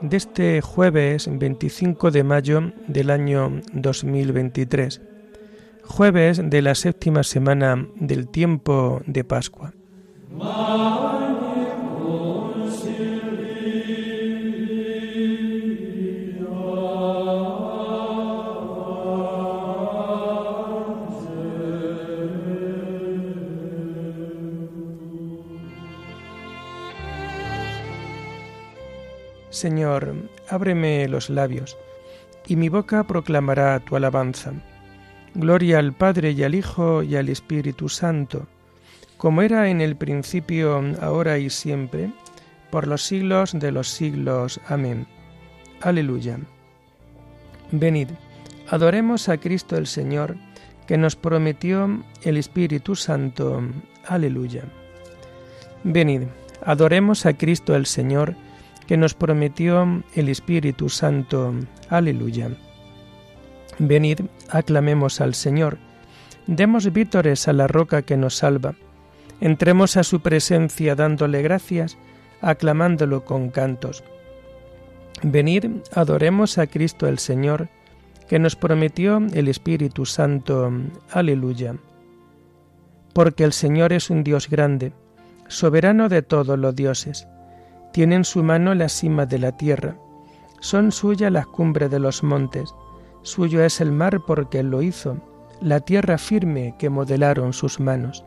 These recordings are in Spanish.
de este jueves 25 de mayo del año 2023, jueves de la séptima semana del tiempo de Pascua. Señor, ábreme los labios, y mi boca proclamará tu alabanza. Gloria al Padre y al Hijo y al Espíritu Santo, como era en el principio, ahora y siempre, por los siglos de los siglos. Amén. Aleluya. Venid, adoremos a Cristo el Señor, que nos prometió el Espíritu Santo. Aleluya. Venid, adoremos a Cristo el Señor, que nos prometió el Espíritu Santo. Aleluya. Venid, aclamemos al Señor, demos vítores a la roca que nos salva, entremos a su presencia dándole gracias, aclamándolo con cantos. Venid, adoremos a Cristo el Señor, que nos prometió el Espíritu Santo. Aleluya. Porque el Señor es un Dios grande, soberano de todos los dioses tiene en su mano la cima de la tierra. Son suyas las cumbres de los montes. Suyo es el mar porque él lo hizo, la tierra firme que modelaron sus manos.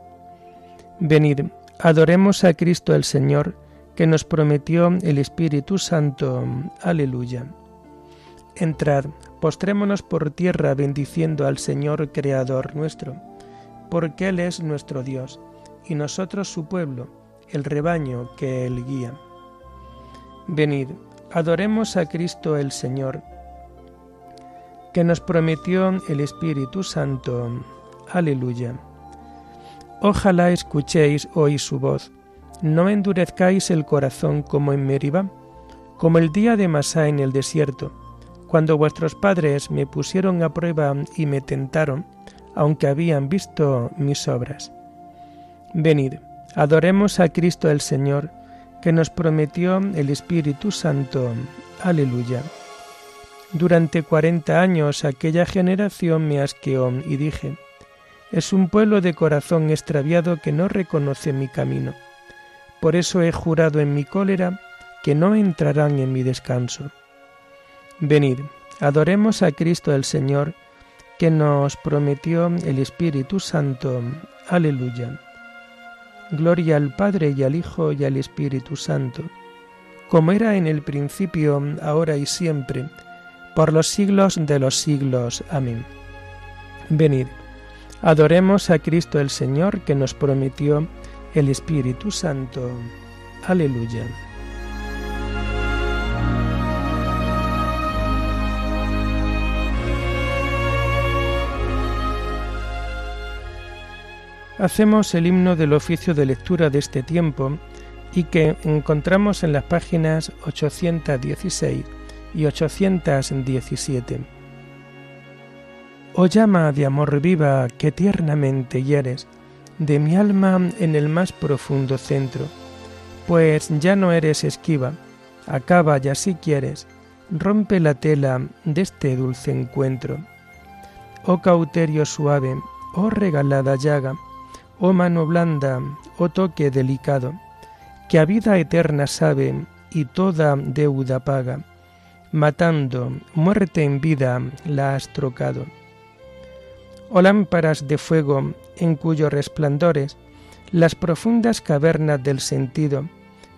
Venid, adoremos a Cristo el Señor, que nos prometió el Espíritu Santo. Aleluya. Entrad, postrémonos por tierra bendiciendo al Señor Creador nuestro, porque Él es nuestro Dios, y nosotros su pueblo, el rebaño que Él guía. Venid, adoremos a Cristo el Señor, que nos prometió el Espíritu Santo. Aleluya. Ojalá escuchéis hoy su voz, no endurezcáis el corazón como en Meriba, como el día de Masá en el desierto, cuando vuestros padres me pusieron a prueba y me tentaron, aunque habían visto mis obras. Venid, adoremos a Cristo el Señor, que nos prometió el Espíritu Santo. Aleluya. Durante cuarenta años aquella generación me asqueó y dije, es un pueblo de corazón extraviado que no reconoce mi camino. Por eso he jurado en mi cólera que no entrarán en mi descanso. Venid, adoremos a Cristo el Señor, que nos prometió el Espíritu Santo. Aleluya. Gloria al Padre y al Hijo y al Espíritu Santo, como era en el principio, ahora y siempre, por los siglos de los siglos. Amén. Venid, adoremos a Cristo el Señor que nos prometió el Espíritu Santo. Aleluya. Hacemos el himno del oficio de lectura de este tiempo y que encontramos en las páginas 816 y 817. Oh llama de amor viva que tiernamente hieres de mi alma en el más profundo centro, pues ya no eres esquiva, acaba ya si quieres, rompe la tela de este dulce encuentro. Oh cauterio suave, oh regalada llaga, oh mano blanda, oh toque delicado, que a vida eterna sabe y toda deuda paga, matando, muerte en vida la has trocado. Oh lámparas de fuego en cuyos resplandores las profundas cavernas del sentido,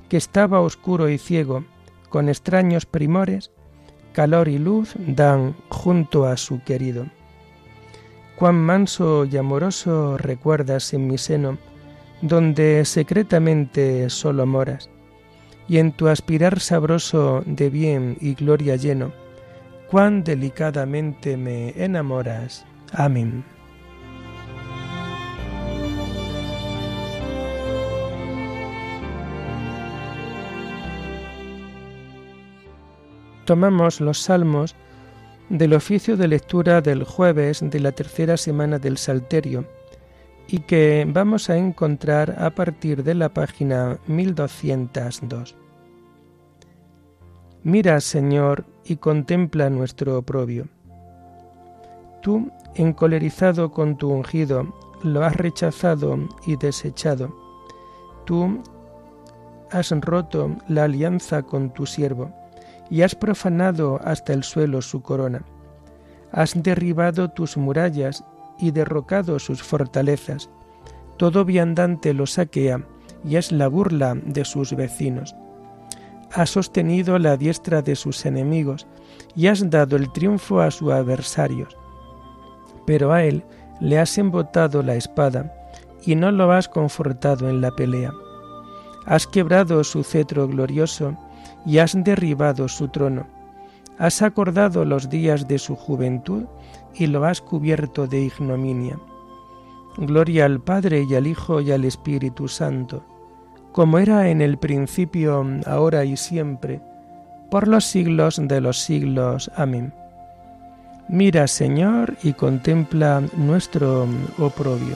que estaba oscuro y ciego, con extraños primores, calor y luz dan junto a su querido cuán manso y amoroso recuerdas en mi seno, donde secretamente solo moras, y en tu aspirar sabroso de bien y gloria lleno, cuán delicadamente me enamoras. Amén. Tomamos los salmos del oficio de lectura del jueves de la tercera semana del Salterio y que vamos a encontrar a partir de la página 1202. Mira, Señor, y contempla nuestro oprobio. Tú, encolerizado con tu ungido, lo has rechazado y desechado. Tú has roto la alianza con tu siervo y has profanado hasta el suelo su corona. Has derribado tus murallas y derrocado sus fortalezas. Todo viandante lo saquea y es la burla de sus vecinos. Has sostenido la diestra de sus enemigos y has dado el triunfo a sus adversarios. Pero a él le has embotado la espada y no lo has confortado en la pelea. Has quebrado su cetro glorioso y has derribado su trono. Has acordado los días de su juventud y lo has cubierto de ignominia. Gloria al Padre y al Hijo y al Espíritu Santo, como era en el principio, ahora y siempre, por los siglos de los siglos. Amén. Mira, Señor, y contempla nuestro oprobio.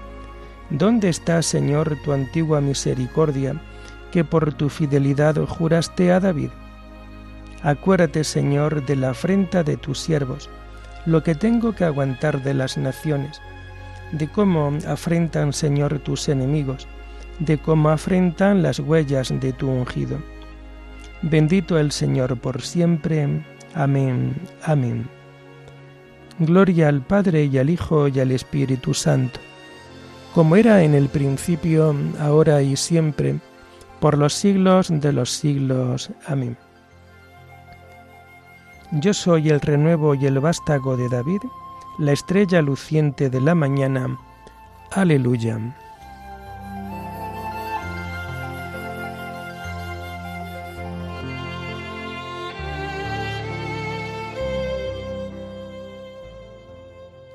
¿Dónde está, Señor, tu antigua misericordia, que por tu fidelidad juraste a David? Acuérdate, Señor, de la afrenta de tus siervos, lo que tengo que aguantar de las naciones, de cómo afrentan, Señor, tus enemigos, de cómo afrentan las huellas de tu ungido. Bendito el Señor por siempre. Amén. Amén. Gloria al Padre y al Hijo y al Espíritu Santo como era en el principio, ahora y siempre, por los siglos de los siglos. Amén. Yo soy el renuevo y el vástago de David, la estrella luciente de la mañana. Aleluya.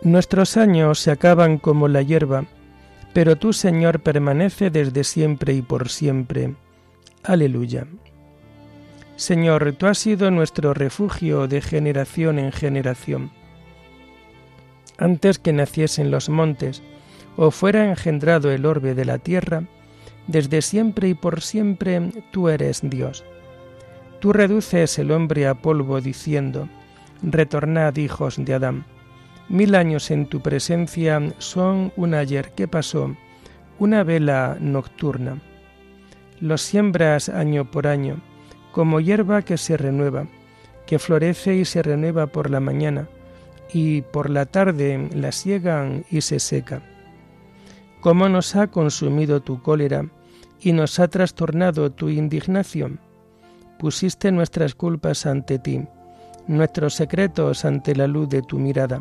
Nuestros años se acaban como la hierba, pero tú, Señor, permanece desde siempre y por siempre. Aleluya. Señor, tú has sido nuestro refugio de generación en generación. Antes que naciesen los montes, o fuera engendrado el orbe de la tierra, desde siempre y por siempre tú eres Dios. Tú reduces el hombre a polvo diciendo, Retornad hijos de Adán. Mil años en tu presencia son un ayer que pasó, una vela nocturna. Los siembras año por año, como hierba que se renueva, que florece y se renueva por la mañana, y por la tarde la siegan y se seca. Cómo nos ha consumido tu cólera y nos ha trastornado tu indignación. Pusiste nuestras culpas ante ti, nuestros secretos ante la luz de tu mirada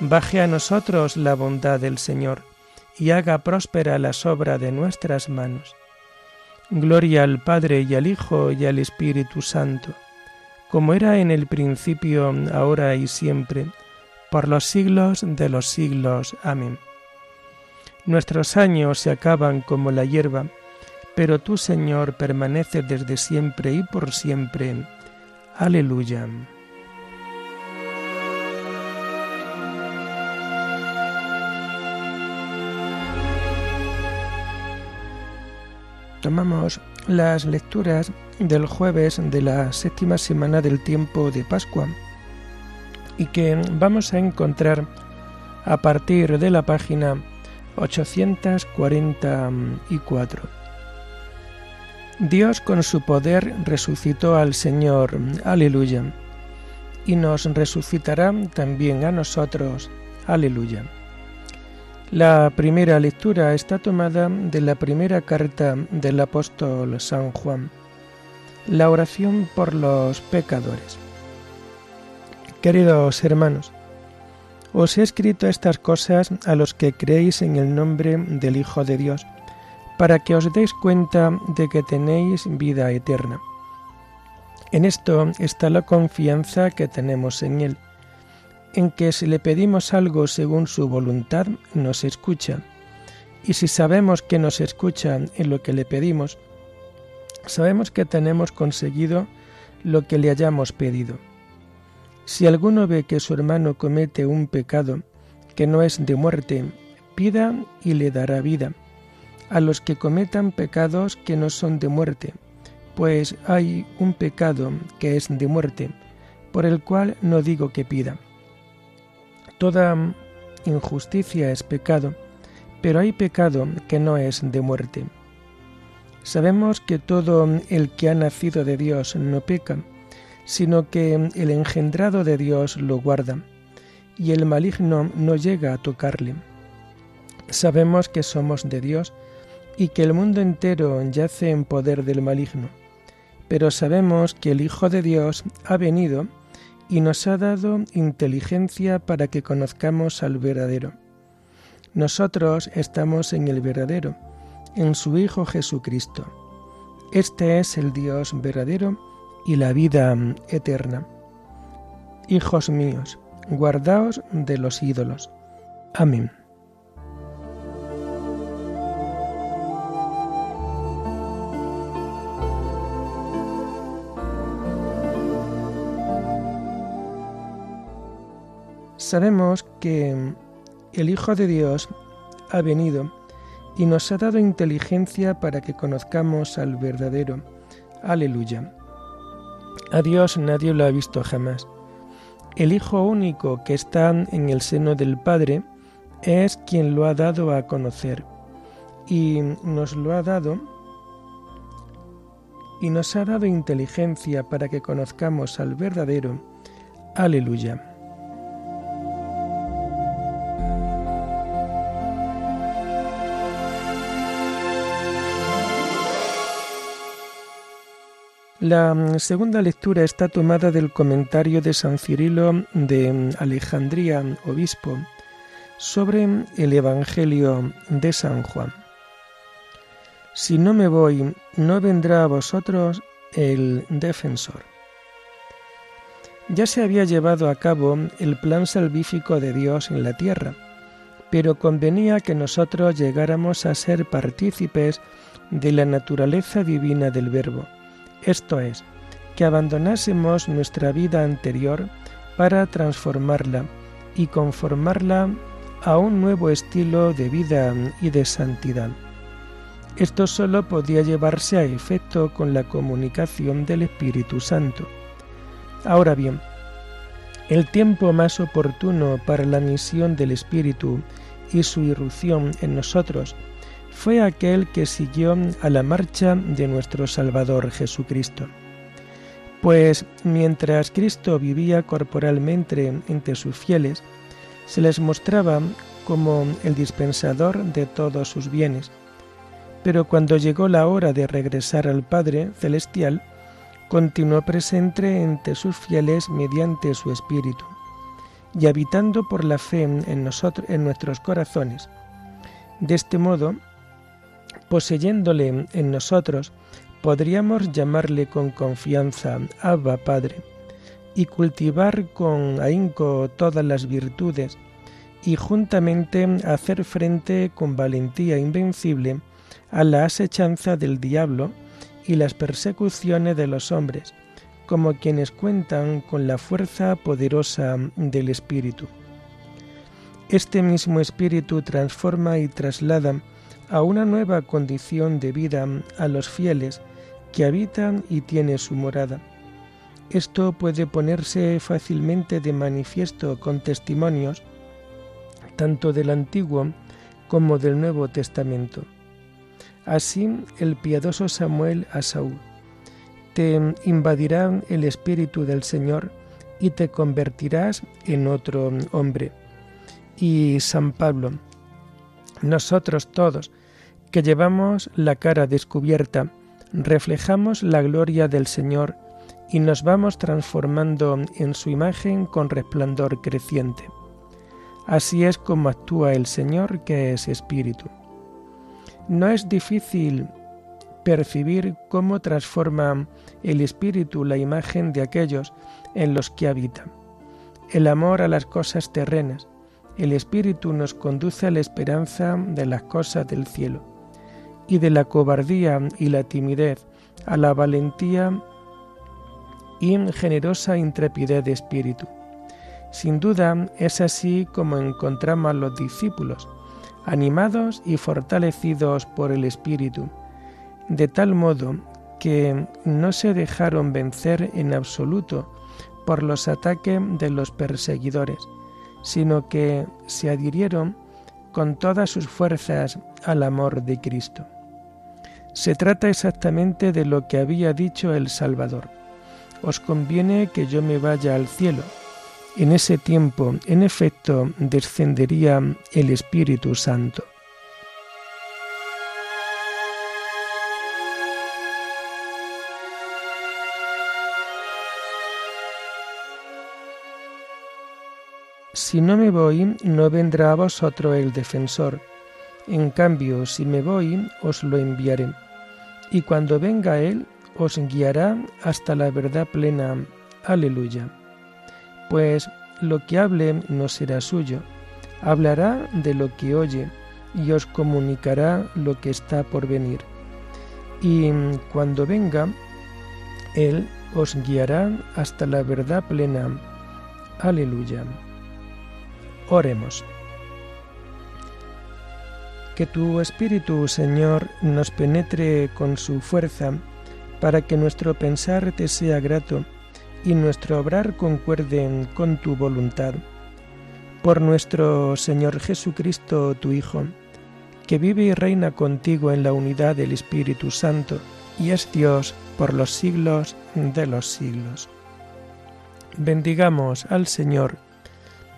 Baje a nosotros la bondad del Señor y haga próspera la obra de nuestras manos. Gloria al Padre y al Hijo y al Espíritu Santo, como era en el principio, ahora y siempre, por los siglos de los siglos. Amén. Nuestros años se acaban como la hierba, pero tú, Señor, permaneces desde siempre y por siempre. Aleluya. Tomamos las lecturas del jueves de la séptima semana del tiempo de Pascua y que vamos a encontrar a partir de la página 844. Dios con su poder resucitó al Señor, aleluya, y nos resucitará también a nosotros, aleluya. La primera lectura está tomada de la primera carta del apóstol San Juan, la oración por los pecadores. Queridos hermanos, os he escrito estas cosas a los que creéis en el nombre del Hijo de Dios, para que os deis cuenta de que tenéis vida eterna. En esto está la confianza que tenemos en Él, en que si le pedimos algo según su voluntad, nos escucha. Y si sabemos que nos escucha en lo que le pedimos, sabemos que tenemos conseguido lo que le hayamos pedido. Si alguno ve que su hermano comete un pecado que no es de muerte, pida y le dará vida a los que cometan pecados que no son de muerte, pues hay un pecado que es de muerte, por el cual no digo que pida. Toda injusticia es pecado, pero hay pecado que no es de muerte. Sabemos que todo el que ha nacido de Dios no peca, sino que el engendrado de Dios lo guarda, y el maligno no llega a tocarle. Sabemos que somos de Dios y que el mundo entero yace en poder del maligno, pero sabemos que el Hijo de Dios ha venido y nos ha dado inteligencia para que conozcamos al verdadero. Nosotros estamos en el verdadero, en su Hijo Jesucristo. Este es el Dios verdadero y la vida eterna. Hijos míos, guardaos de los ídolos. Amén. Sabemos que el Hijo de Dios ha venido y nos ha dado inteligencia para que conozcamos al verdadero. Aleluya. A Dios nadie lo ha visto jamás. El Hijo único que está en el seno del Padre es quien lo ha dado a conocer y nos lo ha dado y nos ha dado inteligencia para que conozcamos al verdadero. Aleluya. La mm, segunda lectura está tomada del comentario de San Cirilo de mm, Alejandría, obispo, sobre mm, el Evangelio de San Juan. Si no me voy, no vendrá a vosotros el defensor. Ya se había llevado a cabo el plan salvífico de Dios en la tierra, pero convenía que nosotros llegáramos a ser partícipes de la naturaleza divina del Verbo esto es, que abandonásemos nuestra vida anterior para transformarla y conformarla a un nuevo estilo de vida y de santidad. Esto solo podía llevarse a efecto con la comunicación del Espíritu Santo. Ahora bien, el tiempo más oportuno para la misión del Espíritu y su irrupción en nosotros fue aquel que siguió a la marcha de nuestro Salvador Jesucristo. Pues mientras Cristo vivía corporalmente entre sus fieles, se les mostraba como el dispensador de todos sus bienes, pero cuando llegó la hora de regresar al Padre Celestial, continuó presente entre sus fieles mediante su Espíritu, y habitando por la fe en, nosotros, en nuestros corazones. De este modo, poseyéndole en nosotros, podríamos llamarle con confianza Abba Padre, y cultivar con ahínco todas las virtudes, y juntamente hacer frente con valentía invencible a la asechanza del diablo y las persecuciones de los hombres, como quienes cuentan con la fuerza poderosa del Espíritu. Este mismo Espíritu transforma y traslada a una nueva condición de vida a los fieles que habitan y tienen su morada. Esto puede ponerse fácilmente de manifiesto con testimonios tanto del Antiguo como del Nuevo Testamento. Así el piadoso Samuel a Saúl, te invadirá el Espíritu del Señor y te convertirás en otro hombre. Y San Pablo, nosotros todos, que llevamos la cara descubierta, reflejamos la gloria del Señor y nos vamos transformando en su imagen con resplandor creciente. Así es como actúa el Señor que es Espíritu. No es difícil percibir cómo transforma el Espíritu la imagen de aquellos en los que habita. El amor a las cosas terrenas. El Espíritu nos conduce a la esperanza de las cosas del cielo y de la cobardía y la timidez a la valentía y generosa intrepidez de espíritu. Sin duda es así como encontramos a los discípulos, animados y fortalecidos por el Espíritu, de tal modo que no se dejaron vencer en absoluto por los ataques de los perseguidores, sino que se adhirieron con todas sus fuerzas al amor de Cristo. Se trata exactamente de lo que había dicho el Salvador. Os conviene que yo me vaya al cielo en ese tiempo, en efecto, descendería el Espíritu Santo. Si no me voy, no vendrá a vosotros el defensor. En cambio, si me voy, os lo enviaré. Y cuando venga Él, os guiará hasta la verdad plena. Aleluya pues lo que hable no será suyo, hablará de lo que oye y os comunicará lo que está por venir. Y cuando venga, Él os guiará hasta la verdad plena. Aleluya. Oremos. Que tu Espíritu, Señor, nos penetre con su fuerza, para que nuestro pensar te sea grato y nuestro obrar concuerden con tu voluntad. Por nuestro Señor Jesucristo, tu Hijo, que vive y reina contigo en la unidad del Espíritu Santo, y es Dios por los siglos de los siglos. Bendigamos al Señor,